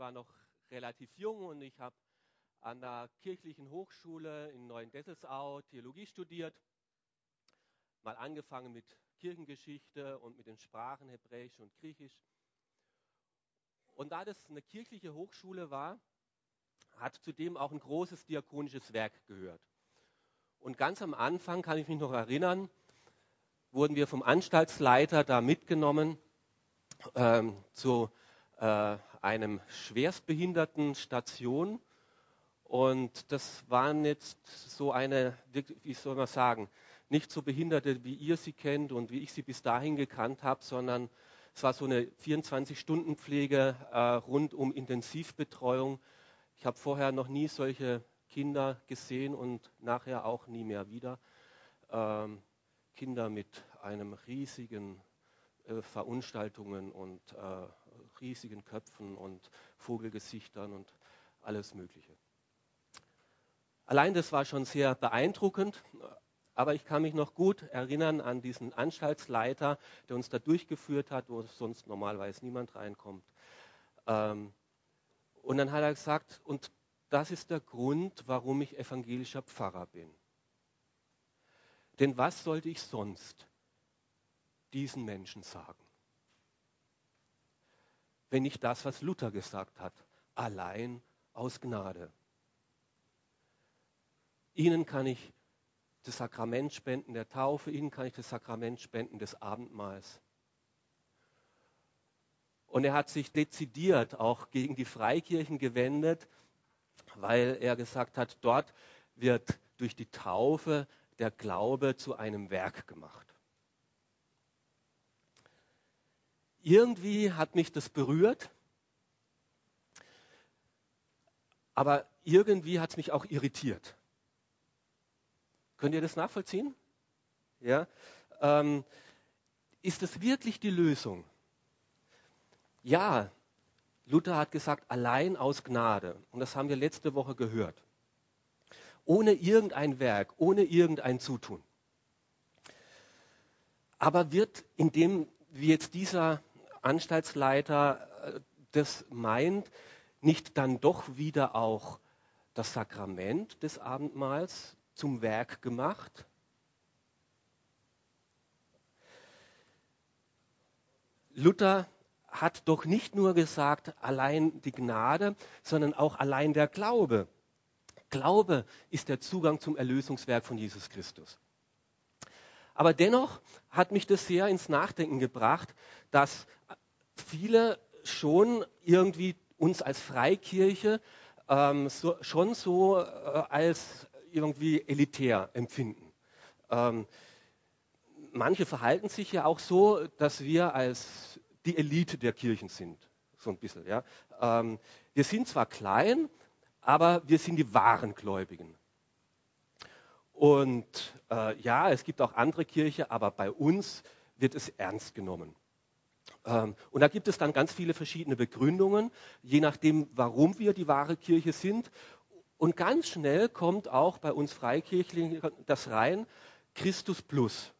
war noch relativ jung und ich habe an der kirchlichen Hochschule in Neuendesselsau Theologie studiert. Mal angefangen mit Kirchengeschichte und mit den Sprachen Hebräisch und Griechisch. Und da das eine kirchliche Hochschule war, hat zudem auch ein großes diakonisches Werk gehört. Und ganz am Anfang kann ich mich noch erinnern, wurden wir vom Anstaltsleiter da mitgenommen ähm, zu äh, einem schwerstbehinderten Station. Und das war jetzt so eine, wie soll man sagen, nicht so Behinderte, wie ihr sie kennt und wie ich sie bis dahin gekannt habe, sondern es war so eine 24-Stunden-Pflege äh, rund um Intensivbetreuung. Ich habe vorher noch nie solche Kinder gesehen und nachher auch nie mehr wieder. Ähm, Kinder mit einem riesigen äh, Verunstaltungen und äh, riesigen Köpfen und Vogelgesichtern und alles Mögliche. Allein das war schon sehr beeindruckend, aber ich kann mich noch gut erinnern an diesen Anstaltsleiter, der uns da durchgeführt hat, wo sonst normalerweise niemand reinkommt. Ähm, und dann hat er gesagt, und das ist der Grund, warum ich evangelischer Pfarrer bin. Denn was sollte ich sonst diesen Menschen sagen? Wenn nicht das, was Luther gesagt hat, allein aus Gnade. Ihnen kann ich das Sakrament spenden der Taufe, Ihnen kann ich das Sakrament spenden des Abendmahls. Und er hat sich dezidiert auch gegen die Freikirchen gewendet, weil er gesagt hat, dort wird durch die Taufe der Glaube zu einem Werk gemacht. Irgendwie hat mich das berührt, aber irgendwie hat es mich auch irritiert. Könnt ihr das nachvollziehen? Ja? Ähm, ist es wirklich die Lösung? Ja, Luther hat gesagt, allein aus Gnade. Und das haben wir letzte Woche gehört. Ohne irgendein Werk, ohne irgendein Zutun. Aber wird, indem wie jetzt dieser Anstaltsleiter äh, das meint, nicht dann doch wieder auch das Sakrament des Abendmahls zum Werk gemacht? Luther hat doch nicht nur gesagt, allein die Gnade, sondern auch allein der Glaube. Glaube ist der Zugang zum Erlösungswerk von Jesus Christus. Aber dennoch hat mich das sehr ins Nachdenken gebracht, dass viele schon irgendwie uns als Freikirche ähm, so, schon so äh, als irgendwie elitär empfinden. Ähm, manche verhalten sich ja auch so, dass wir als die Elite der Kirchen sind, so ein bisschen. Ja. Ähm, wir sind zwar klein, aber wir sind die wahren Gläubigen. Und äh, ja, es gibt auch andere Kirchen, aber bei uns wird es ernst genommen. Ähm, und da gibt es dann ganz viele verschiedene Begründungen, je nachdem, warum wir die wahre Kirche sind. Und ganz schnell kommt auch bei uns Freikirchlichen das rein, Christus plus.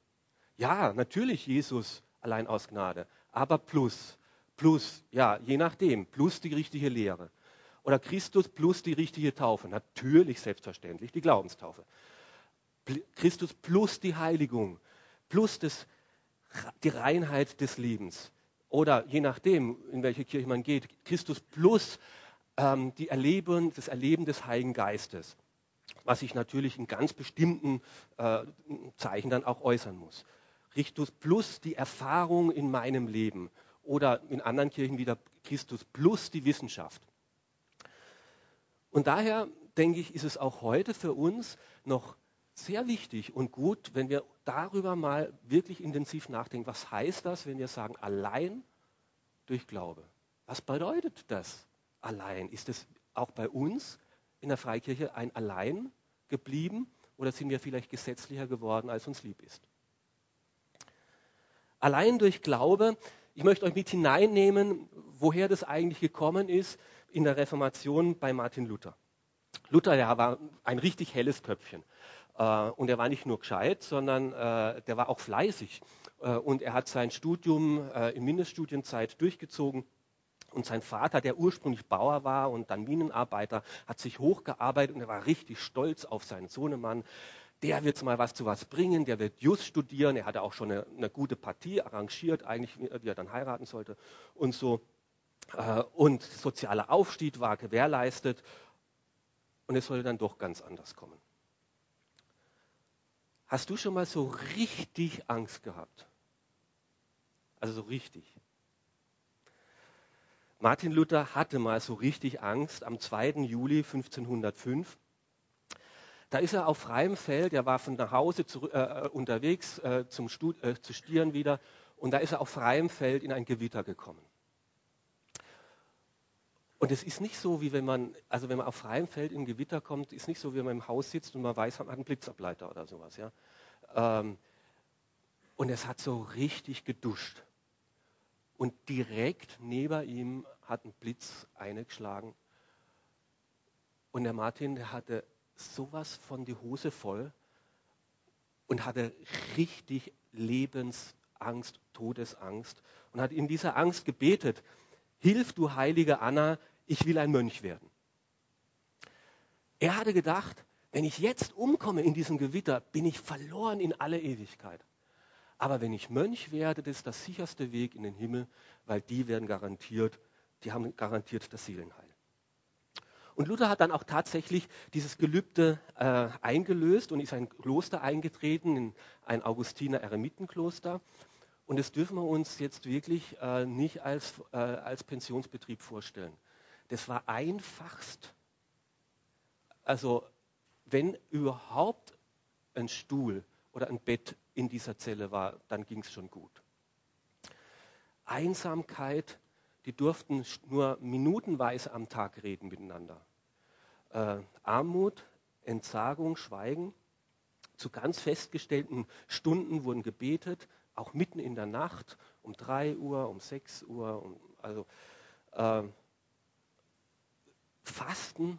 Ja, natürlich Jesus allein aus Gnade, aber plus, plus, ja, je nachdem, plus die richtige Lehre. Oder Christus plus die richtige Taufe, natürlich selbstverständlich die Glaubenstaufe. Christus plus die Heiligung, plus das, die Reinheit des Lebens. Oder je nachdem, in welche Kirche man geht, Christus plus ähm, die Erleben, das Erleben des Heiligen Geistes, was sich natürlich in ganz bestimmten äh, Zeichen dann auch äußern muss. Christus plus die Erfahrung in meinem Leben oder in anderen Kirchen wieder Christus plus die Wissenschaft. Und daher denke ich, ist es auch heute für uns noch sehr wichtig und gut, wenn wir darüber mal wirklich intensiv nachdenken. Was heißt das, wenn wir sagen, allein durch Glaube? Was bedeutet das? allein? Ist es auch bei uns in der Freikirche ein Allein geblieben oder sind wir vielleicht gesetzlicher geworden, als uns lieb ist? Allein durch Glaube, ich möchte euch mit hineinnehmen, woher das eigentlich gekommen ist in der Reformation bei Martin Luther. Luther, der war ein richtig helles Köpfchen. Äh, und er war nicht nur gescheit, sondern äh, der war auch fleißig. Äh, und er hat sein Studium in Mindeststudienzeit durchgezogen Und sein Vater, der ursprünglich Bauer war und dann Minenarbeiter, hat sich hochgearbeitet und er war richtig stolz auf seinen Sohnemann. Der wird mal was zu was bringen, der wird Just studieren. Er hatte auch schon eine, eine gute Partie arrangiert, eigentlich, wie er dann heiraten sollte und so. Und sozialer Aufstieg war gewährleistet und es sollte dann doch ganz anders kommen. Hast du schon mal so richtig Angst gehabt? Also so richtig. Martin Luther hatte mal so richtig Angst am 2. Juli 1505. Da ist er auf freiem Feld, er war von nach Hause zu, äh, unterwegs äh, zum Stud äh, zu studieren wieder und da ist er auf freiem Feld in ein Gewitter gekommen. Und es ist nicht so, wie wenn man, also wenn man auf freiem Feld ein Gewitter kommt, ist nicht so, wie wenn man im Haus sitzt und man weiß, man hat einen Blitzableiter oder sowas. Ja? Ähm, und es hat so richtig geduscht. Und direkt neben ihm hat ein Blitz eingeschlagen. Und der Martin, der hatte sowas von die Hose voll und hatte richtig Lebensangst, Todesangst und hat in dieser Angst gebetet, Hilf du heilige Anna, ich will ein Mönch werden. Er hatte gedacht, wenn ich jetzt umkomme in diesem Gewitter, bin ich verloren in alle Ewigkeit. Aber wenn ich Mönch werde, das ist der sicherste Weg in den Himmel, weil die werden garantiert, die haben garantiert das Seelenheil. Und Luther hat dann auch tatsächlich dieses Gelübde äh, eingelöst und ist ein Kloster eingetreten, in ein Augustiner Eremitenkloster. Und das dürfen wir uns jetzt wirklich äh, nicht als, äh, als Pensionsbetrieb vorstellen. Das war einfachst, also wenn überhaupt ein Stuhl oder ein Bett in dieser Zelle war, dann ging es schon gut. Einsamkeit, die durften nur minutenweise am Tag reden miteinander. Äh, Armut, Entsagung, Schweigen. Zu ganz festgestellten Stunden wurden gebetet, auch mitten in der Nacht, um 3 Uhr, um 6 Uhr. Um, also äh, Fasten,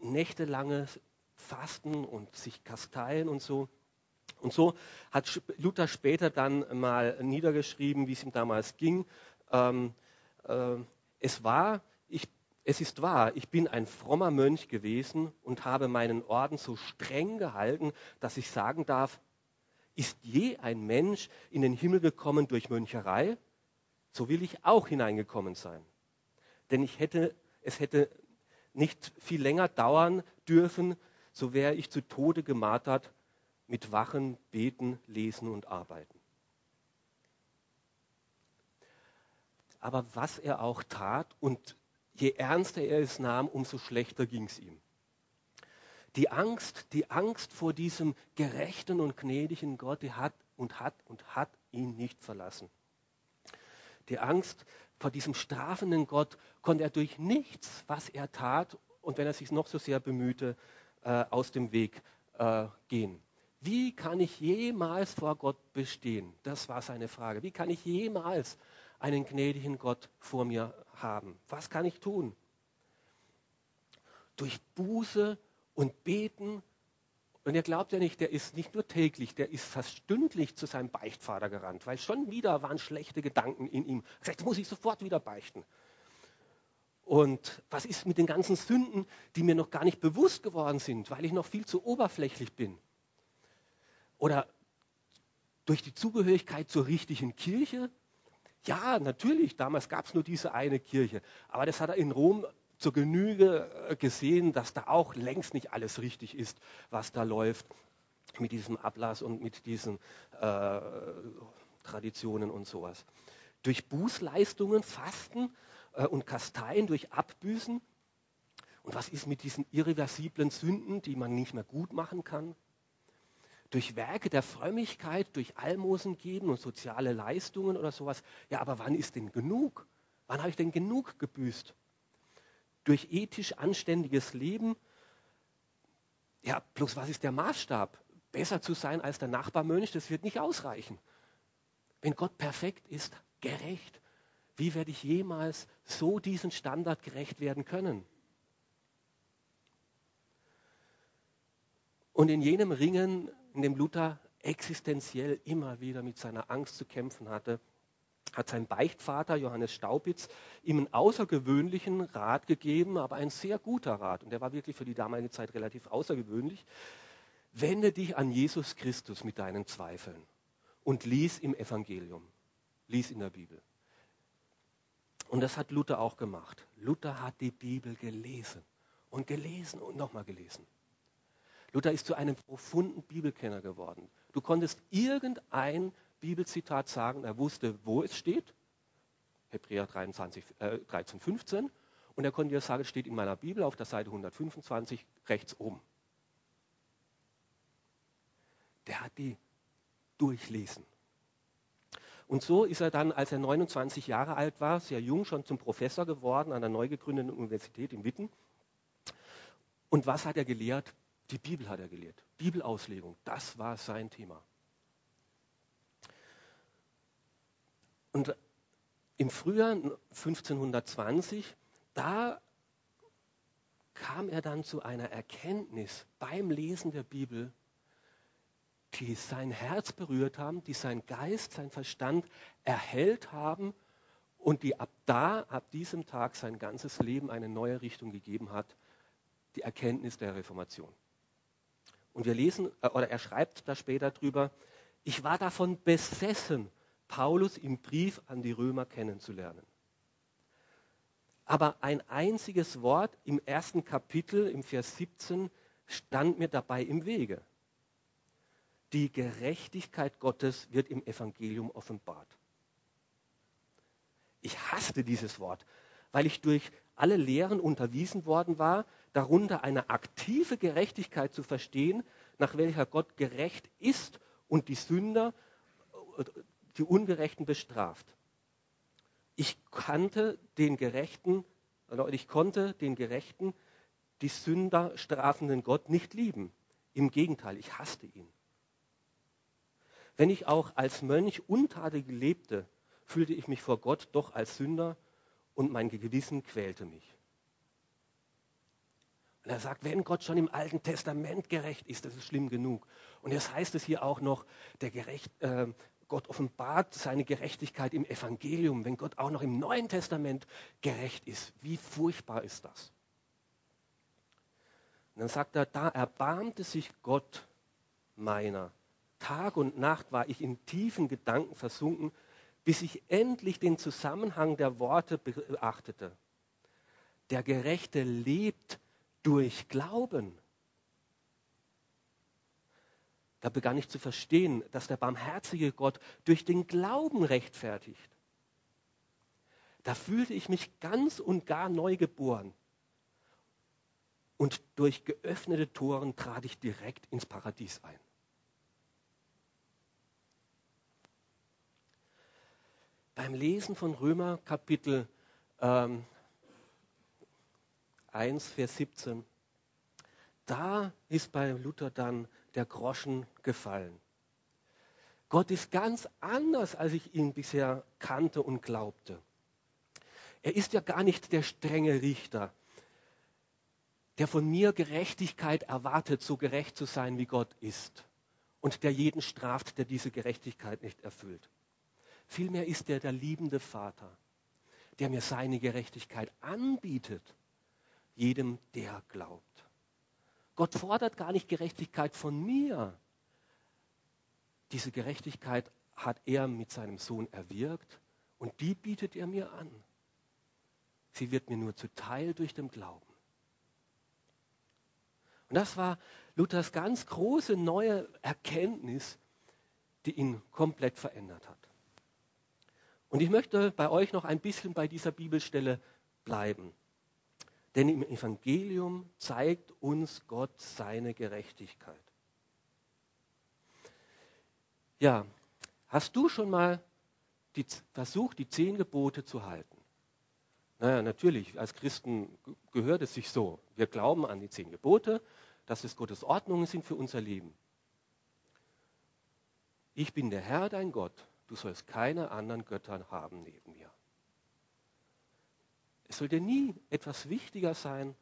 nächtelanges Fasten und sich kasteien und so. Und so hat Luther später dann mal niedergeschrieben, wie es ihm damals ging. Ähm, äh, es war, ich, es ist wahr, ich bin ein frommer Mönch gewesen und habe meinen Orden so streng gehalten, dass ich sagen darf, ist je ein Mensch in den Himmel gekommen durch Möncherei? So will ich auch hineingekommen sein. Denn ich hätte, es hätte nicht viel länger dauern dürfen, so wäre ich zu Tode gemartert mit Wachen, Beten, Lesen und Arbeiten. Aber was er auch tat und je ernster er es nahm, umso schlechter ging es ihm. Die Angst, die Angst vor diesem gerechten und gnädigen Gott, die hat und hat und hat ihn nicht verlassen. Die Angst vor diesem strafenden Gott konnte er durch nichts, was er tat und wenn er sich noch so sehr bemühte, äh, aus dem Weg äh, gehen. Wie kann ich jemals vor Gott bestehen? Das war seine Frage. Wie kann ich jemals einen gnädigen Gott vor mir haben? Was kann ich tun? Durch Buße und Beten. Und ihr glaubt ja nicht, der ist nicht nur täglich, der ist fast stündlich zu seinem Beichtvater gerannt, weil schon wieder waren schlechte Gedanken in ihm. Jetzt muss ich sofort wieder beichten. Und was ist mit den ganzen Sünden, die mir noch gar nicht bewusst geworden sind, weil ich noch viel zu oberflächlich bin? Oder durch die Zugehörigkeit zur richtigen Kirche? Ja, natürlich, damals gab es nur diese eine Kirche. Aber das hat er in Rom zur Genüge äh, gesehen, dass da auch längst nicht alles richtig ist, was da läuft mit diesem Ablass und mit diesen äh, Traditionen und sowas. Durch Bußleistungen, Fasten äh, und Kasteien durch Abbüßen. Und was ist mit diesen irreversiblen Sünden, die man nicht mehr gut machen kann? Durch Werke der Frömmigkeit, durch Almosen geben und soziale Leistungen oder sowas. Ja, aber wann ist denn genug? Wann habe ich denn genug gebüßt? Durch ethisch anständiges Leben. Ja, bloß was ist der Maßstab? Besser zu sein als der Nachbarmönch, das wird nicht ausreichen. Wenn Gott perfekt ist, gerecht, wie werde ich jemals so diesen Standard gerecht werden können? Und in jenem Ringen, in dem Luther existenziell immer wieder mit seiner Angst zu kämpfen hatte, hat sein Beichtvater Johannes Staupitz ihm einen außergewöhnlichen Rat gegeben, aber ein sehr guter Rat. Und der war wirklich für die damalige Zeit relativ außergewöhnlich. Wende dich an Jesus Christus mit deinen Zweifeln und lies im Evangelium, lies in der Bibel. Und das hat Luther auch gemacht. Luther hat die Bibel gelesen und gelesen und nochmal gelesen. Luther ist zu einem profunden Bibelkenner geworden. Du konntest irgendein Bibelzitat sagen, er wusste, wo es steht, Hebräer 23, äh, 13, 15, und er konnte dir sagen, es steht in meiner Bibel auf der Seite 125 rechts oben. Der hat die durchlesen. Und so ist er dann, als er 29 Jahre alt war, sehr jung schon zum Professor geworden an der neu gegründeten Universität in Witten. Und was hat er gelehrt? Die Bibel hat er gelehrt. Bibelauslegung, das war sein Thema. Und im Frühjahr 1520, da kam er dann zu einer Erkenntnis beim Lesen der Bibel, die sein Herz berührt haben, die sein Geist, sein Verstand erhellt haben und die ab da, ab diesem Tag sein ganzes Leben eine neue Richtung gegeben hat, die Erkenntnis der Reformation. Und wir lesen, äh, oder er schreibt da später drüber, ich war davon besessen, Paulus im Brief an die Römer kennenzulernen. Aber ein einziges Wort im ersten Kapitel, im Vers 17, stand mir dabei im Wege. Die Gerechtigkeit Gottes wird im Evangelium offenbart. Ich hasste dieses Wort, weil ich durch alle Lehren unterwiesen worden war, darunter eine aktive Gerechtigkeit zu verstehen, nach welcher Gott gerecht ist und die Sünder die Ungerechten bestraft. Ich kannte den Gerechten, oder ich konnte den Gerechten, die Sünder strafenden Gott nicht lieben. Im Gegenteil, ich hasste ihn. Wenn ich auch als Mönch untadelig lebte, fühlte ich mich vor Gott doch als Sünder und mein Gewissen quälte mich. Und er sagt, wenn Gott schon im Alten Testament gerecht ist, das ist schlimm genug. Und jetzt heißt es hier auch noch, der Gerecht, äh, Gott offenbart seine Gerechtigkeit im Evangelium, wenn Gott auch noch im Neuen Testament gerecht ist. Wie furchtbar ist das? Und dann sagt er, da erbarmte sich Gott meiner. Tag und Nacht war ich in tiefen Gedanken versunken, bis ich endlich den Zusammenhang der Worte beachtete. Der Gerechte lebt durch Glauben. Da begann ich zu verstehen, dass der barmherzige Gott durch den Glauben rechtfertigt. Da fühlte ich mich ganz und gar neu geboren. Und durch geöffnete Toren trat ich direkt ins Paradies ein. Beim Lesen von Römer Kapitel ähm, 1, Vers 17, da ist bei Luther dann der Groschen gefallen. Gott ist ganz anders, als ich ihn bisher kannte und glaubte. Er ist ja gar nicht der strenge Richter, der von mir Gerechtigkeit erwartet, so gerecht zu sein, wie Gott ist, und der jeden straft, der diese Gerechtigkeit nicht erfüllt. Vielmehr ist er der liebende Vater, der mir seine Gerechtigkeit anbietet, jedem, der glaubt. Gott fordert gar nicht Gerechtigkeit von mir. Diese Gerechtigkeit hat er mit seinem Sohn erwirkt und die bietet er mir an. Sie wird mir nur zuteil durch den Glauben. Und das war Luthers ganz große neue Erkenntnis, die ihn komplett verändert hat. Und ich möchte bei euch noch ein bisschen bei dieser Bibelstelle bleiben. Denn im Evangelium zeigt uns Gott seine Gerechtigkeit. Ja, hast du schon mal die, versucht, die zehn Gebote zu halten? Naja, natürlich, als Christen gehört es sich so. Wir glauben an die zehn Gebote, dass es Gottes Ordnungen sind für unser Leben. Ich bin der Herr, dein Gott. Du sollst keine anderen Götter haben neben mir. Es sollte nie etwas wichtiger sein,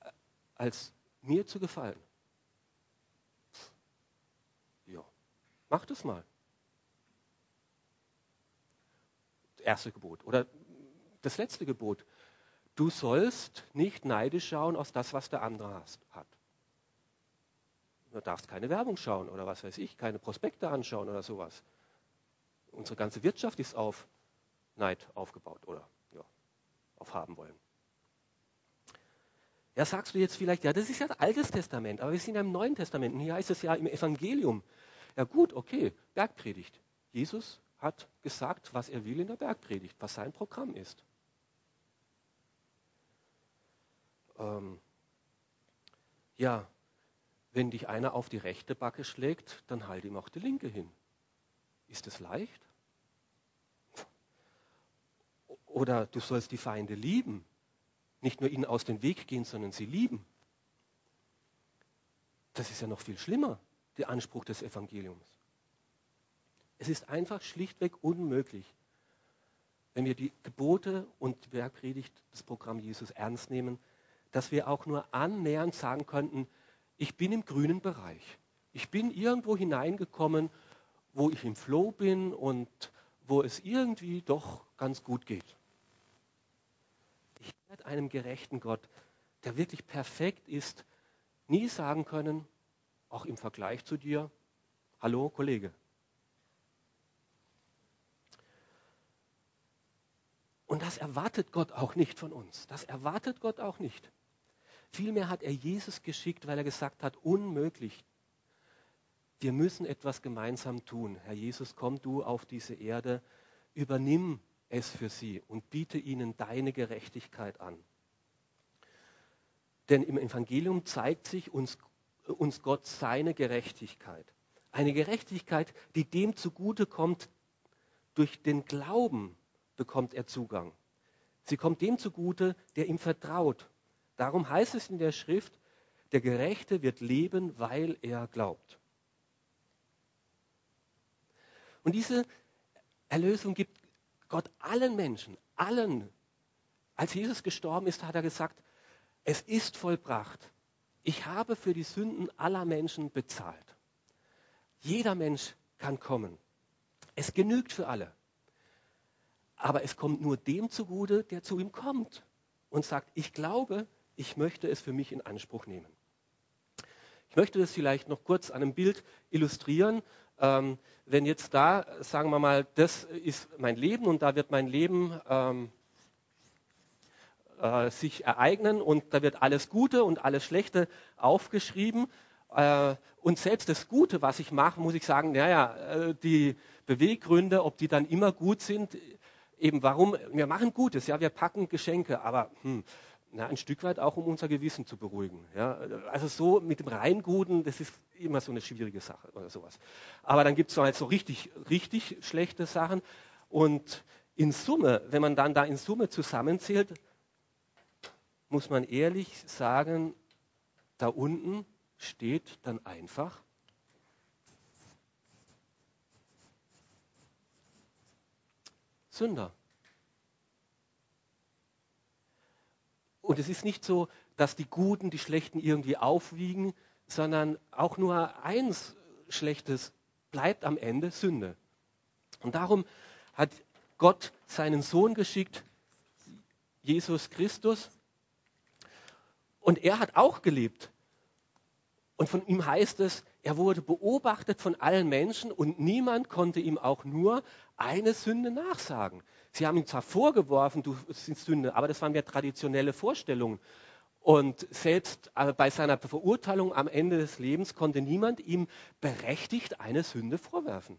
äh, als mir zu gefallen. Ja, mach das mal. erste Gebot. Oder das letzte Gebot. Du sollst nicht neidisch schauen aus das, was der andere hat. Du darfst keine Werbung schauen oder was weiß ich, keine Prospekte anschauen oder sowas. Unsere ganze Wirtschaft ist auf Neid aufgebaut oder auf haben wollen. Ja, sagst du jetzt vielleicht, ja, das ist ja das Altes Testament, aber wir sind ja im Neuen Testament und hier heißt es ja im Evangelium. Ja gut, okay, Bergpredigt. Jesus hat gesagt, was er will in der Bergpredigt, was sein Programm ist. Ähm, ja, wenn dich einer auf die rechte Backe schlägt, dann halt ihm auch die linke hin. Ist es leicht? Oder du sollst die Feinde lieben. Nicht nur ihnen aus dem Weg gehen, sondern sie lieben. Das ist ja noch viel schlimmer, der Anspruch des Evangeliums. Es ist einfach schlichtweg unmöglich, wenn wir die Gebote und die Bergpredigt, das Programm Jesus ernst nehmen, dass wir auch nur annähernd sagen könnten, ich bin im grünen Bereich. Ich bin irgendwo hineingekommen, wo ich im Flow bin und wo es irgendwie doch ganz gut geht. Werde einem gerechten Gott, der wirklich perfekt ist, nie sagen können, auch im Vergleich zu dir, hallo Kollege. Und das erwartet Gott auch nicht von uns. Das erwartet Gott auch nicht. Vielmehr hat er Jesus geschickt, weil er gesagt hat, unmöglich. Wir müssen etwas gemeinsam tun. Herr Jesus, komm du auf diese Erde, übernimm es für sie und biete ihnen deine Gerechtigkeit an. Denn im Evangelium zeigt sich uns, uns Gott seine Gerechtigkeit. Eine Gerechtigkeit, die dem zugute kommt, durch den Glauben bekommt er Zugang. Sie kommt dem zugute, der ihm vertraut. Darum heißt es in der Schrift, der Gerechte wird leben, weil er glaubt. Und diese Erlösung gibt Gott allen Menschen, allen. Als Jesus gestorben ist, hat er gesagt, es ist vollbracht. Ich habe für die Sünden aller Menschen bezahlt. Jeder Mensch kann kommen. Es genügt für alle. Aber es kommt nur dem zugute, der zu ihm kommt und sagt, ich glaube, ich möchte es für mich in Anspruch nehmen. Ich möchte das vielleicht noch kurz an einem Bild illustrieren. Ähm, wenn jetzt da, sagen wir mal, das ist mein Leben und da wird mein Leben ähm, äh, sich ereignen und da wird alles Gute und alles Schlechte aufgeschrieben. Äh, und selbst das Gute, was ich mache, muss ich sagen, naja, äh, die Beweggründe, ob die dann immer gut sind, eben warum, wir machen Gutes, ja, wir packen Geschenke, aber hm, na, ein Stück weit auch, um unser Gewissen zu beruhigen. Ja. Also so mit dem Reinguten, das ist immer so eine schwierige Sache oder sowas. Aber dann gibt es so halt so richtig, richtig schlechte Sachen. Und in Summe, wenn man dann da in Summe zusammenzählt, muss man ehrlich sagen, da unten steht dann einfach Sünder. Und es ist nicht so, dass die Guten die Schlechten irgendwie aufwiegen, sondern auch nur eins Schlechtes bleibt am Ende Sünde. Und darum hat Gott seinen Sohn geschickt, Jesus Christus, und er hat auch gelebt. Und von ihm heißt es, er wurde beobachtet von allen Menschen und niemand konnte ihm auch nur eine Sünde nachsagen. Sie haben ihm zwar vorgeworfen, du sind Sünde, aber das waren ja traditionelle Vorstellungen. Und selbst äh, bei seiner Verurteilung am Ende des Lebens konnte niemand ihm berechtigt eine Sünde vorwerfen.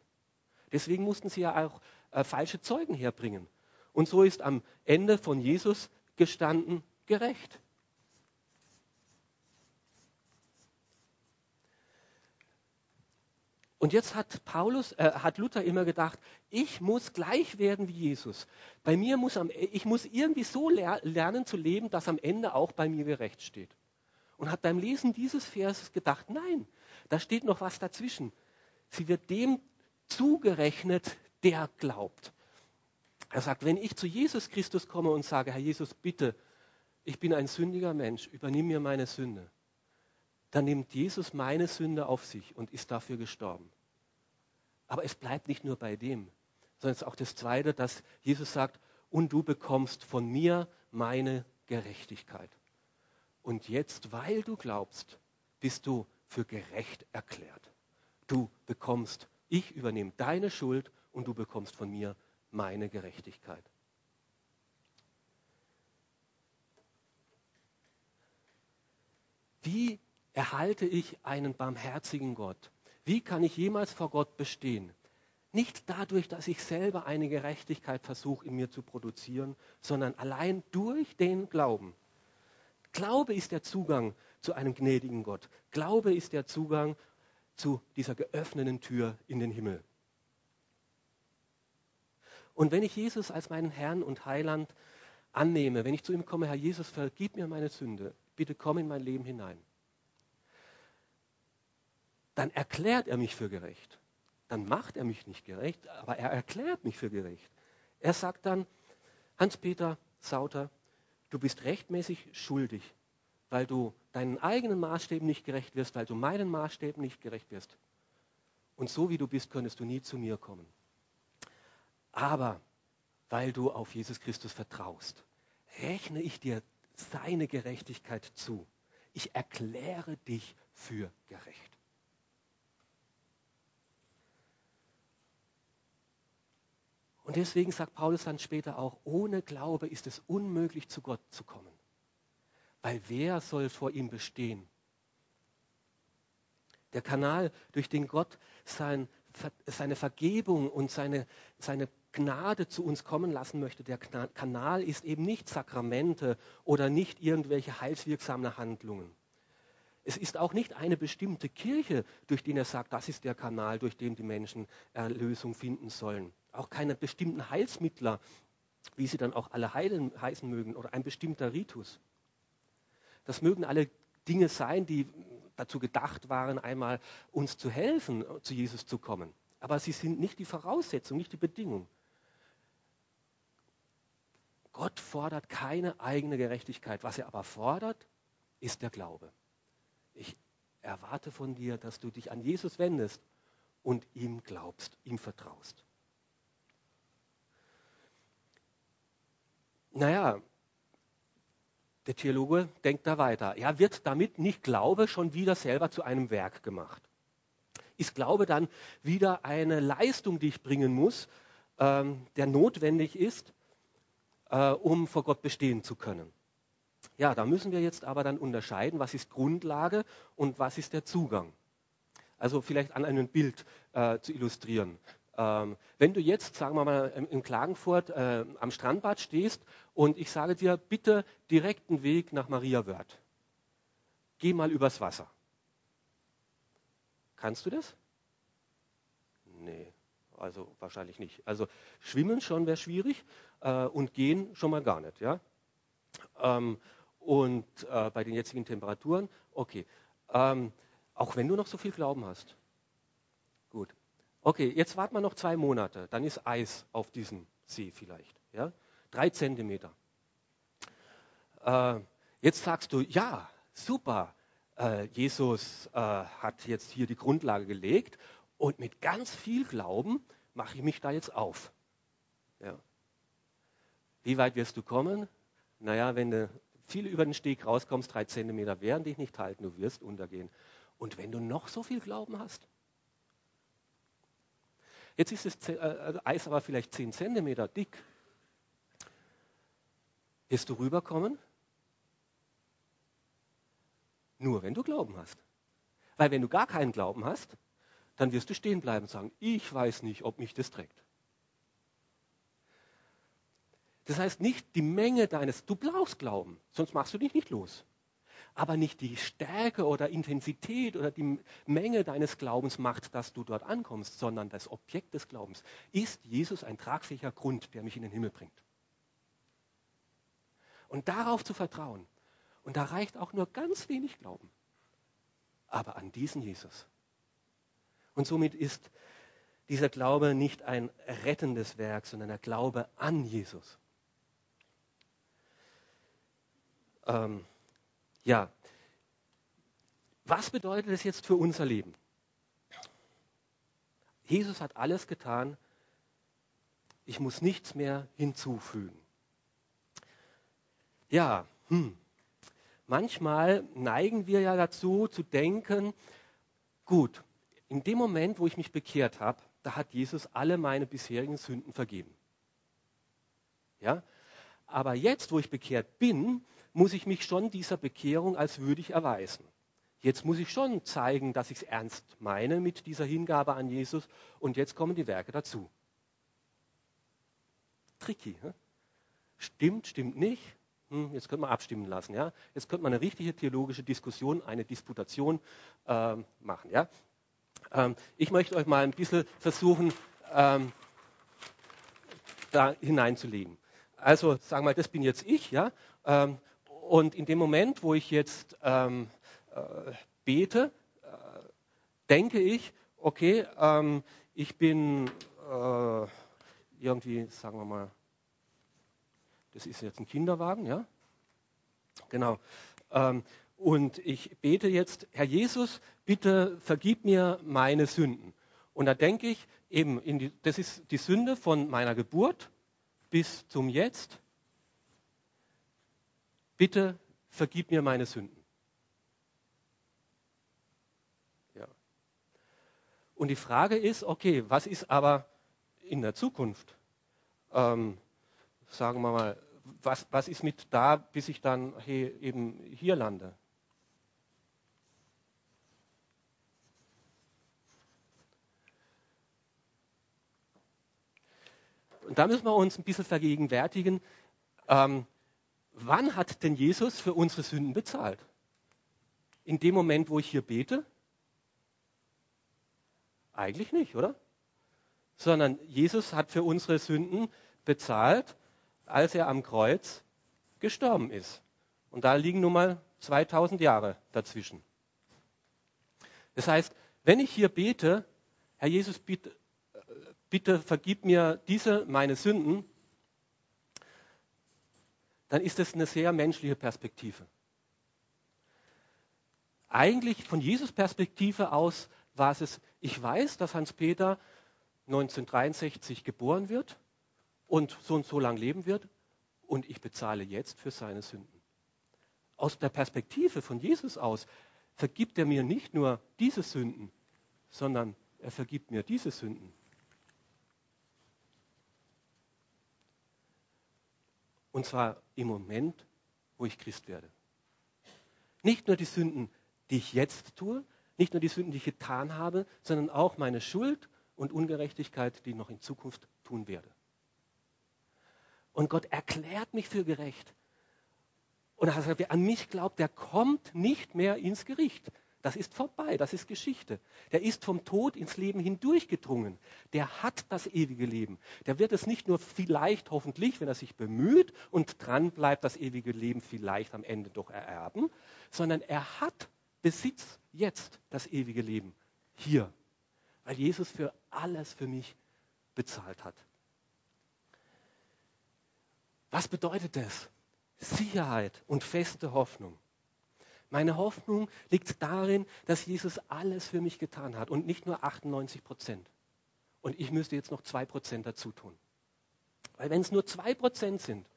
Deswegen mussten sie ja auch äh, falsche Zeugen herbringen. Und so ist am Ende von Jesus gestanden gerecht. Und jetzt hat Paulus, äh, hat Luther immer gedacht, ich muss gleich werden wie Jesus. Bei mir muss am, ich muss irgendwie so ler lernen zu leben, dass am Ende auch bei mir gerecht steht. Und hat beim Lesen dieses Verses gedacht, nein, da steht noch was dazwischen. Sie wird dem zugerechnet, der glaubt. Er sagt, wenn ich zu Jesus Christus komme und sage, Herr Jesus, bitte, ich bin ein sündiger Mensch, übernimm mir meine Sünde dann nimmt Jesus meine Sünde auf sich und ist dafür gestorben. Aber es bleibt nicht nur bei dem, sondern es ist auch das Zweite, dass Jesus sagt, und du bekommst von mir meine Gerechtigkeit. Und jetzt, weil du glaubst, bist du für gerecht erklärt. Du bekommst, ich übernehme deine Schuld und du bekommst von mir meine Gerechtigkeit. Wie erhalte ich einen barmherzigen Gott? Wie kann ich jemals vor Gott bestehen? Nicht dadurch, dass ich selber eine Gerechtigkeit versuche in mir zu produzieren, sondern allein durch den Glauben. Glaube ist der Zugang zu einem gnädigen Gott. Glaube ist der Zugang zu dieser geöffneten Tür in den Himmel. Und wenn ich Jesus als meinen Herrn und Heiland annehme, wenn ich zu ihm komme, Herr Jesus, vergib mir meine Sünde, bitte komm in mein Leben hinein, dann erklärt er mich für gerecht. Dann macht er mich nicht gerecht, aber er erklärt mich für gerecht. Er sagt dann, Hans-Peter Sauter, du bist rechtmäßig schuldig, weil du deinen eigenen Maßstäben nicht gerecht wirst, weil du meinen Maßstäben nicht gerecht wirst. Und so wie du bist, könntest du nie zu mir kommen. Aber weil du auf Jesus Christus vertraust, rechne ich dir seine Gerechtigkeit zu. Ich erkläre dich für gerecht. Und deswegen sagt Paulus dann später auch, ohne Glaube ist es unmöglich, zu Gott zu kommen. Weil wer soll vor ihm bestehen? Der Kanal, durch den Gott sein, seine Vergebung und seine, seine Gnade zu uns kommen lassen möchte, der Kanal ist eben nicht Sakramente oder nicht irgendwelche heilswirksame Handlungen. Es ist auch nicht eine bestimmte Kirche, durch die er sagt, das ist der Kanal, durch den die Menschen Erlösung finden sollen auch keine bestimmten Heilsmittler, wie sie dann auch alle heilen, heißen mögen, oder ein bestimmter Ritus. Das mögen alle Dinge sein, die dazu gedacht waren, einmal uns zu helfen, zu Jesus zu kommen. Aber sie sind nicht die Voraussetzung, nicht die Bedingung. Gott fordert keine eigene Gerechtigkeit. Was er aber fordert, ist der Glaube. Ich erwarte von dir, dass du dich an Jesus wendest und ihm glaubst, ihm vertraust. Naja, der Theologe denkt da weiter. Ja, wird damit nicht Glaube schon wieder selber zu einem Werk gemacht? Ist Glaube dann wieder eine Leistung, die ich bringen muss, ähm, der notwendig ist, äh, um vor Gott bestehen zu können? Ja, da müssen wir jetzt aber dann unterscheiden, was ist Grundlage und was ist der Zugang. Also vielleicht an einem Bild äh, zu illustrieren. Ähm, wenn du jetzt, sagen wir mal, in Klagenfurt äh, am Strandbad stehst und ich sage dir, bitte direkten Weg nach Maria Wörth. Geh mal übers Wasser. Kannst du das? Nee, also wahrscheinlich nicht. Also schwimmen schon wäre schwierig äh, und gehen schon mal gar nicht. Ja? Ähm, und äh, bei den jetzigen Temperaturen, okay. Ähm, auch wenn du noch so viel Glauben hast. Okay, jetzt warten wir noch zwei Monate, dann ist Eis auf diesem See vielleicht. Ja? Drei Zentimeter. Äh, jetzt sagst du, ja, super, äh, Jesus äh, hat jetzt hier die Grundlage gelegt und mit ganz viel Glauben mache ich mich da jetzt auf. Ja. Wie weit wirst du kommen? Naja, wenn du viel über den Steg rauskommst, drei Zentimeter werden dich nicht halten, du wirst untergehen. Und wenn du noch so viel Glauben hast, Jetzt ist das äh, also Eis aber vielleicht 10 cm dick. Wirst du rüberkommen? Nur wenn du Glauben hast. Weil wenn du gar keinen Glauben hast, dann wirst du stehen bleiben und sagen, ich weiß nicht, ob mich das trägt. Das heißt nicht die Menge deines, du brauchst Glauben, sonst machst du dich nicht los aber nicht die Stärke oder Intensität oder die Menge deines Glaubens macht, dass du dort ankommst, sondern das Objekt des Glaubens. Ist Jesus ein tragfähiger Grund, der mich in den Himmel bringt? Und darauf zu vertrauen. Und da reicht auch nur ganz wenig Glauben. Aber an diesen Jesus. Und somit ist dieser Glaube nicht ein rettendes Werk, sondern der Glaube an Jesus. Ähm, ja, was bedeutet es jetzt für unser Leben? Jesus hat alles getan, Ich muss nichts mehr hinzufügen. Ja, hm. manchmal neigen wir ja dazu zu denken, gut, in dem Moment, wo ich mich bekehrt habe, da hat Jesus alle meine bisherigen Sünden vergeben. Ja? Aber jetzt, wo ich bekehrt bin, muss ich mich schon dieser Bekehrung als würdig erweisen. Jetzt muss ich schon zeigen, dass ich es ernst meine mit dieser Hingabe an Jesus und jetzt kommen die Werke dazu. Tricky. Hm? Stimmt, stimmt nicht. Hm, jetzt könnte man abstimmen lassen. Ja? Jetzt könnte man eine richtige theologische Diskussion, eine Disputation äh, machen. Ja? Ähm, ich möchte euch mal ein bisschen versuchen, ähm, da hineinzulegen. Also sagen wir mal, das bin jetzt ich, ja. Ähm, und in dem Moment, wo ich jetzt ähm, äh, bete, äh, denke ich, okay, ähm, ich bin äh, irgendwie, sagen wir mal, das ist jetzt ein Kinderwagen, ja. Genau. Ähm, und ich bete jetzt, Herr Jesus, bitte vergib mir meine Sünden. Und da denke ich eben, die, das ist die Sünde von meiner Geburt bis zum Jetzt. Bitte vergib mir meine Sünden. Ja. Und die Frage ist, okay, was ist aber in der Zukunft? Ähm, sagen wir mal, was, was ist mit da, bis ich dann hey, eben hier lande? Und da müssen wir uns ein bisschen vergegenwärtigen, ähm, wann hat denn Jesus für unsere Sünden bezahlt? In dem Moment, wo ich hier bete? Eigentlich nicht, oder? Sondern Jesus hat für unsere Sünden bezahlt, als er am Kreuz gestorben ist. Und da liegen nun mal 2000 Jahre dazwischen. Das heißt, wenn ich hier bete, Herr Jesus, bitte, bitte vergib mir diese meine Sünden, dann ist das eine sehr menschliche Perspektive. Eigentlich von Jesus Perspektive aus war es, ich weiß, dass Hans-Peter 1963 geboren wird und so und so lang leben wird und ich bezahle jetzt für seine Sünden. Aus der Perspektive von Jesus aus vergibt er mir nicht nur diese Sünden, sondern er vergibt mir diese Sünden. Und zwar im Moment, wo ich Christ werde. Nicht nur die Sünden, die ich jetzt tue, nicht nur die Sünden, die ich getan habe, sondern auch meine Schuld und Ungerechtigkeit, die ich noch in Zukunft tun werde. Und Gott erklärt mich für gerecht. Und er gesagt, wer an mich glaubt, der kommt nicht mehr ins Gericht. Das ist vorbei, das ist Geschichte. Der ist vom Tod ins Leben hindurchgedrungen. Der hat das ewige Leben. Der wird es nicht nur vielleicht, hoffentlich, wenn er sich bemüht und dran bleibt, das ewige Leben vielleicht am Ende doch ererben, sondern er hat Besitz jetzt, das ewige Leben hier, weil Jesus für alles für mich bezahlt hat. Was bedeutet das? Sicherheit und feste Hoffnung. Meine Hoffnung liegt darin, dass Jesus alles für mich getan hat und nicht nur 98 Prozent. Und ich müsste jetzt noch zwei Prozent dazu tun. Weil wenn es nur zwei Prozent sind,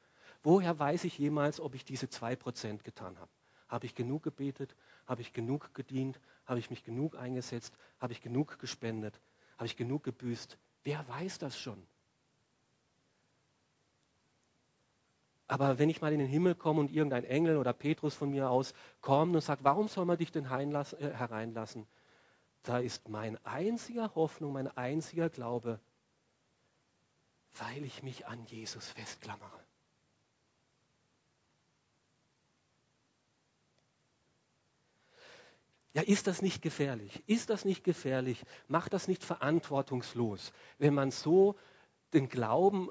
woher weiß ich jemals, ob ich diese zwei Prozent getan habe? Habe ich genug gebetet? Habe ich genug gedient? Habe ich mich genug eingesetzt? Habe ich genug gespendet? Habe ich genug gebüßt? Wer weiß das schon? Aber wenn ich mal in den Himmel komme und irgendein Engel oder Petrus von mir aus kommt und sagt, warum soll man dich denn äh, hereinlassen? Da ist mein einziger Hoffnung, mein einziger Glaube, weil ich mich an Jesus festklammere. Ja, ist das nicht gefährlich? Ist das nicht gefährlich? Macht das nicht verantwortungslos, wenn man so den Glauben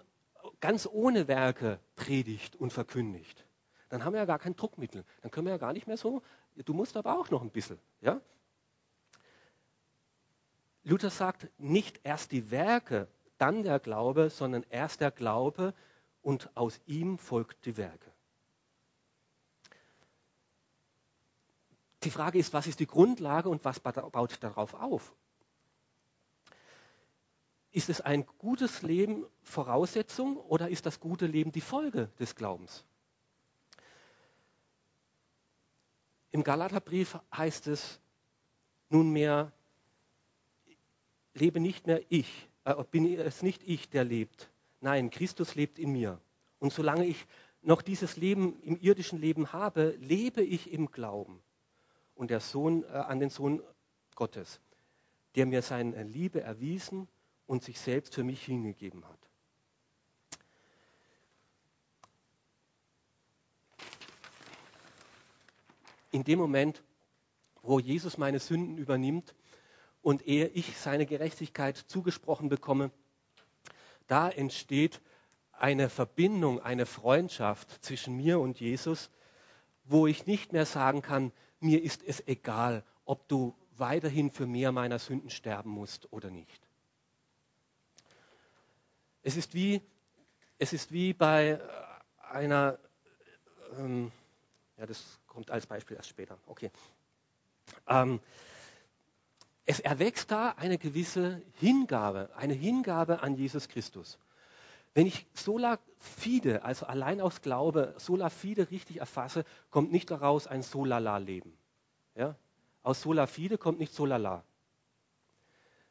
ganz ohne Werke predigt und verkündigt, dann haben wir ja gar kein Druckmittel. Dann können wir ja gar nicht mehr so, du musst aber auch noch ein bisschen. Ja? Luther sagt, nicht erst die Werke, dann der Glaube, sondern erst der Glaube und aus ihm folgt die Werke. Die Frage ist, was ist die Grundlage und was baut darauf auf? Ist es ein gutes Leben Voraussetzung oder ist das gute Leben die Folge des Glaubens? Im Galaterbrief heißt es nunmehr, lebe nicht mehr ich, äh, bin es nicht ich, der lebt. Nein, Christus lebt in mir. Und solange ich noch dieses Leben im irdischen Leben habe, lebe ich im Glauben und der Sohn, äh, an den Sohn Gottes, der mir seine Liebe erwiesen und sich selbst für mich hingegeben hat. In dem Moment, wo Jesus meine Sünden übernimmt und er ich seine Gerechtigkeit zugesprochen bekomme, da entsteht eine Verbindung, eine Freundschaft zwischen mir und Jesus, wo ich nicht mehr sagen kann, mir ist es egal, ob du weiterhin für mehr meiner Sünden sterben musst oder nicht. Es ist wie, es ist wie bei äh, einer, ähm, ja, das kommt als Beispiel erst später, okay. Ähm, es erwächst da eine gewisse Hingabe, eine Hingabe an Jesus Christus. Wenn ich sola fide, also allein aus Glaube, sola fide richtig erfasse, kommt nicht daraus ein solala-Leben. Ja? Aus sola fide kommt nicht solala,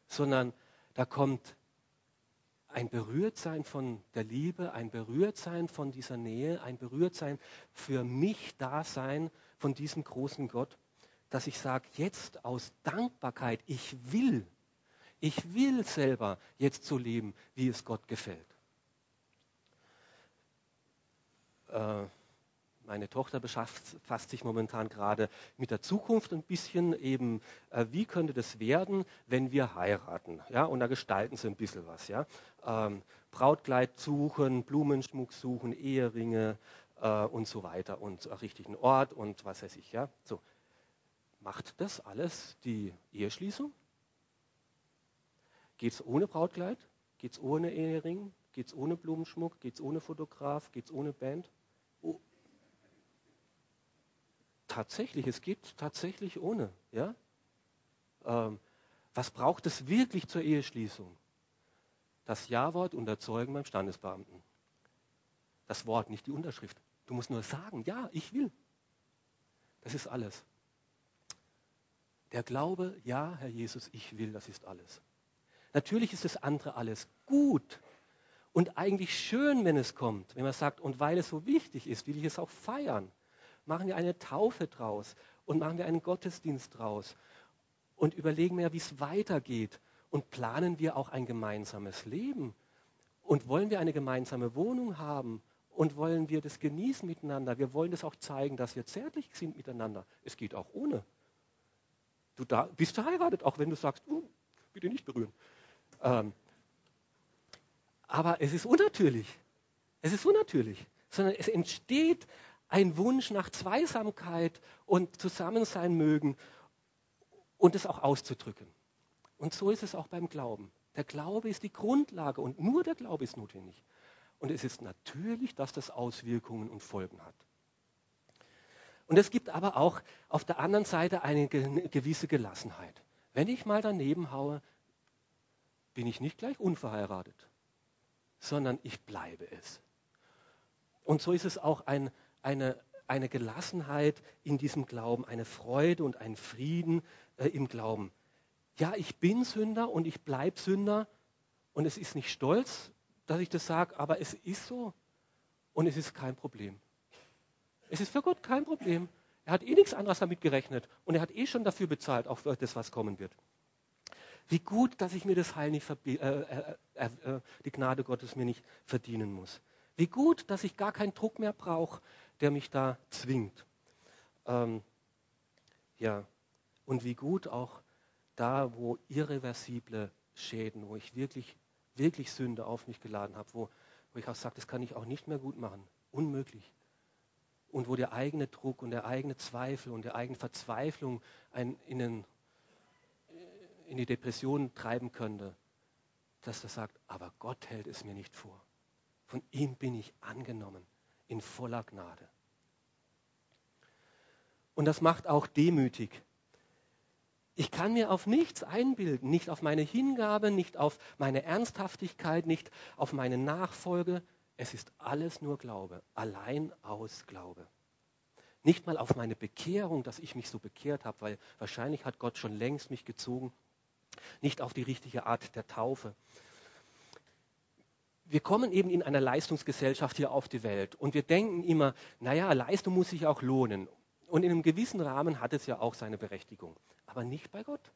sondern da kommt ein Berührtsein von der Liebe, ein Berührtsein von dieser Nähe, ein Berührtsein für mich Dasein von diesem großen Gott, dass ich sage, jetzt aus Dankbarkeit, ich will, ich will selber jetzt so leben, wie es Gott gefällt. Äh, meine Tochter befasst sich momentan gerade mit der Zukunft ein bisschen eben, äh, wie könnte das werden, wenn wir heiraten. Ja? Und da gestalten sie ein bisschen was. Ja? Ähm, Brautkleid suchen, Blumenschmuck suchen, Eheringe äh, und so weiter und richtigen Ort und was weiß ich. Ja? So. Macht das alles die Eheschließung? Geht es ohne Brautkleid? Geht es ohne Ehering? Geht es ohne Blumenschmuck? Geht es ohne Fotograf? Geht es ohne Band? Tatsächlich, es geht tatsächlich ohne. Ja? Ähm, was braucht es wirklich zur Eheschließung? Das Ja-Wort und beim Standesbeamten. Das Wort, nicht die Unterschrift. Du musst nur sagen, ja, ich will. Das ist alles. Der Glaube, ja, Herr Jesus, ich will, das ist alles. Natürlich ist das andere alles gut und eigentlich schön, wenn es kommt, wenn man sagt, und weil es so wichtig ist, will ich es auch feiern. Machen wir eine Taufe draus und machen wir einen Gottesdienst draus und überlegen wir, wie es weitergeht und planen wir auch ein gemeinsames Leben und wollen wir eine gemeinsame Wohnung haben und wollen wir das genießen miteinander. Wir wollen das auch zeigen, dass wir zärtlich sind miteinander. Es geht auch ohne. Du da, bist verheiratet, auch wenn du sagst, oh, bitte nicht berühren. Ähm, aber es ist unnatürlich. Es ist unnatürlich, sondern es entsteht ein Wunsch nach Zweisamkeit und Zusammensein mögen und es auch auszudrücken. Und so ist es auch beim Glauben. Der Glaube ist die Grundlage und nur der Glaube ist notwendig. Und es ist natürlich, dass das Auswirkungen und Folgen hat. Und es gibt aber auch auf der anderen Seite eine gewisse Gelassenheit. Wenn ich mal daneben haue, bin ich nicht gleich unverheiratet sondern ich bleibe es. Und so ist es auch ein, eine, eine Gelassenheit in diesem Glauben, eine Freude und ein Frieden äh, im Glauben. Ja, ich bin Sünder und ich bleibe Sünder und es ist nicht stolz, dass ich das sage, aber es ist so und es ist kein Problem. Es ist für Gott kein Problem. Er hat eh nichts anderes damit gerechnet und er hat eh schon dafür bezahlt, auch für das, was kommen wird. Wie gut, dass ich mir das Heil nicht äh äh, äh, äh, die Gnade Gottes mir nicht verdienen muss. Wie gut, dass ich gar keinen Druck mehr brauche, der mich da zwingt. Ähm, ja, und wie gut auch da, wo irreversible Schäden, wo ich wirklich, wirklich Sünde auf mich geladen habe, wo, wo ich auch sage, das kann ich auch nicht mehr gut machen. Unmöglich. Und wo der eigene Druck und der eigene Zweifel und der eigene Verzweiflung einen in den in die Depression treiben könnte, dass er sagt, aber Gott hält es mir nicht vor. Von ihm bin ich angenommen in voller Gnade. Und das macht auch demütig. Ich kann mir auf nichts einbilden, nicht auf meine Hingabe, nicht auf meine Ernsthaftigkeit, nicht auf meine Nachfolge. Es ist alles nur Glaube, allein aus Glaube. Nicht mal auf meine Bekehrung, dass ich mich so bekehrt habe, weil wahrscheinlich hat Gott schon längst mich gezogen. Nicht auf die richtige Art der Taufe. Wir kommen eben in einer Leistungsgesellschaft hier auf die Welt und wir denken immer, naja, Leistung muss sich auch lohnen. Und in einem gewissen Rahmen hat es ja auch seine Berechtigung, aber nicht bei Gott.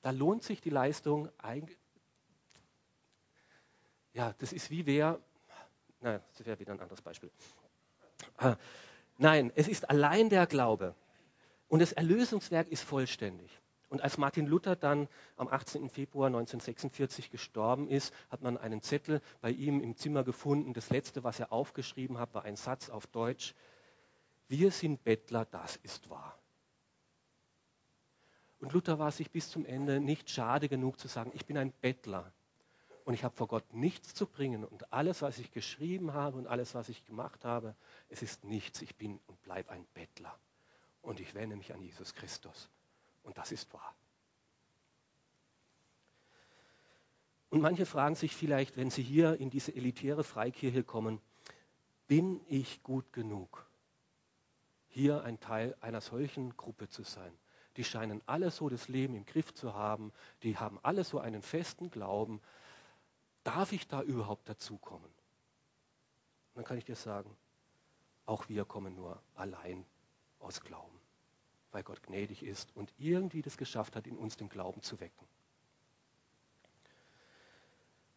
Da lohnt sich die Leistung eigentlich. Ja, das ist wie wer, na, das wäre wieder ein anderes Beispiel. Ah, nein, es ist allein der Glaube. Und das Erlösungswerk ist vollständig. Und als Martin Luther dann am 18. Februar 1946 gestorben ist, hat man einen Zettel bei ihm im Zimmer gefunden. Das letzte, was er aufgeschrieben hat, war ein Satz auf Deutsch. Wir sind Bettler, das ist wahr. Und Luther war sich bis zum Ende nicht schade genug zu sagen, ich bin ein Bettler und ich habe vor Gott nichts zu bringen und alles, was ich geschrieben habe und alles, was ich gemacht habe, es ist nichts. Ich bin und bleibe ein Bettler und ich wende mich an Jesus Christus und das ist wahr. Und manche fragen sich vielleicht, wenn sie hier in diese elitäre Freikirche kommen, bin ich gut genug? hier ein Teil einer solchen Gruppe zu sein. Die scheinen alle so das Leben im Griff zu haben, die haben alle so einen festen Glauben. Darf ich da überhaupt dazukommen? Dann kann ich dir sagen, auch wir kommen nur allein aus Glauben, weil Gott gnädig ist und irgendwie das geschafft hat, in uns den Glauben zu wecken.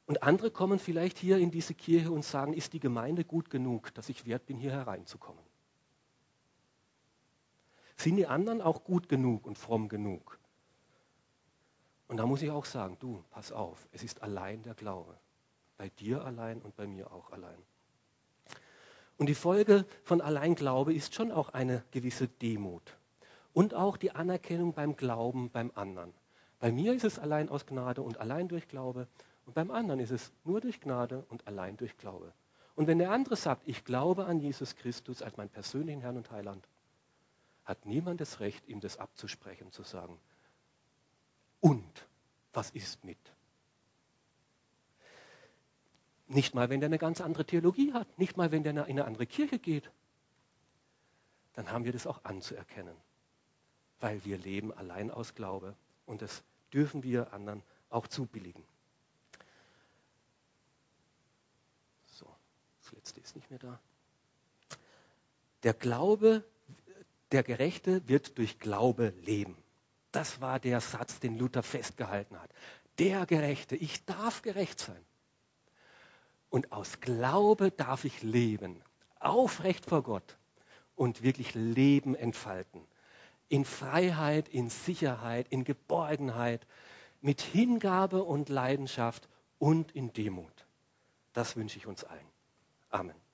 Und andere kommen vielleicht hier in diese Kirche und sagen, ist die Gemeinde gut genug, dass ich wert bin, hier hereinzukommen? Sind die anderen auch gut genug und fromm genug? Und da muss ich auch sagen, du, pass auf, es ist allein der Glaube. Bei dir allein und bei mir auch allein. Und die Folge von Alleinglaube ist schon auch eine gewisse Demut. Und auch die Anerkennung beim Glauben beim anderen. Bei mir ist es allein aus Gnade und allein durch Glaube. Und beim anderen ist es nur durch Gnade und allein durch Glaube. Und wenn der andere sagt, ich glaube an Jesus Christus als meinen persönlichen Herrn und Heiland, hat niemand das Recht, ihm das abzusprechen, zu sagen, und was ist mit? Nicht mal, wenn der eine ganz andere Theologie hat, nicht mal, wenn der in eine andere Kirche geht. Dann haben wir das auch anzuerkennen, weil wir leben allein aus Glaube und das dürfen wir anderen auch zubilligen. So, das letzte ist nicht mehr da. Der Glaube der Gerechte wird durch Glaube leben. Das war der Satz, den Luther festgehalten hat. Der Gerechte, ich darf gerecht sein. Und aus Glaube darf ich leben, aufrecht vor Gott und wirklich Leben entfalten. In Freiheit, in Sicherheit, in Geborgenheit, mit Hingabe und Leidenschaft und in Demut. Das wünsche ich uns allen. Amen.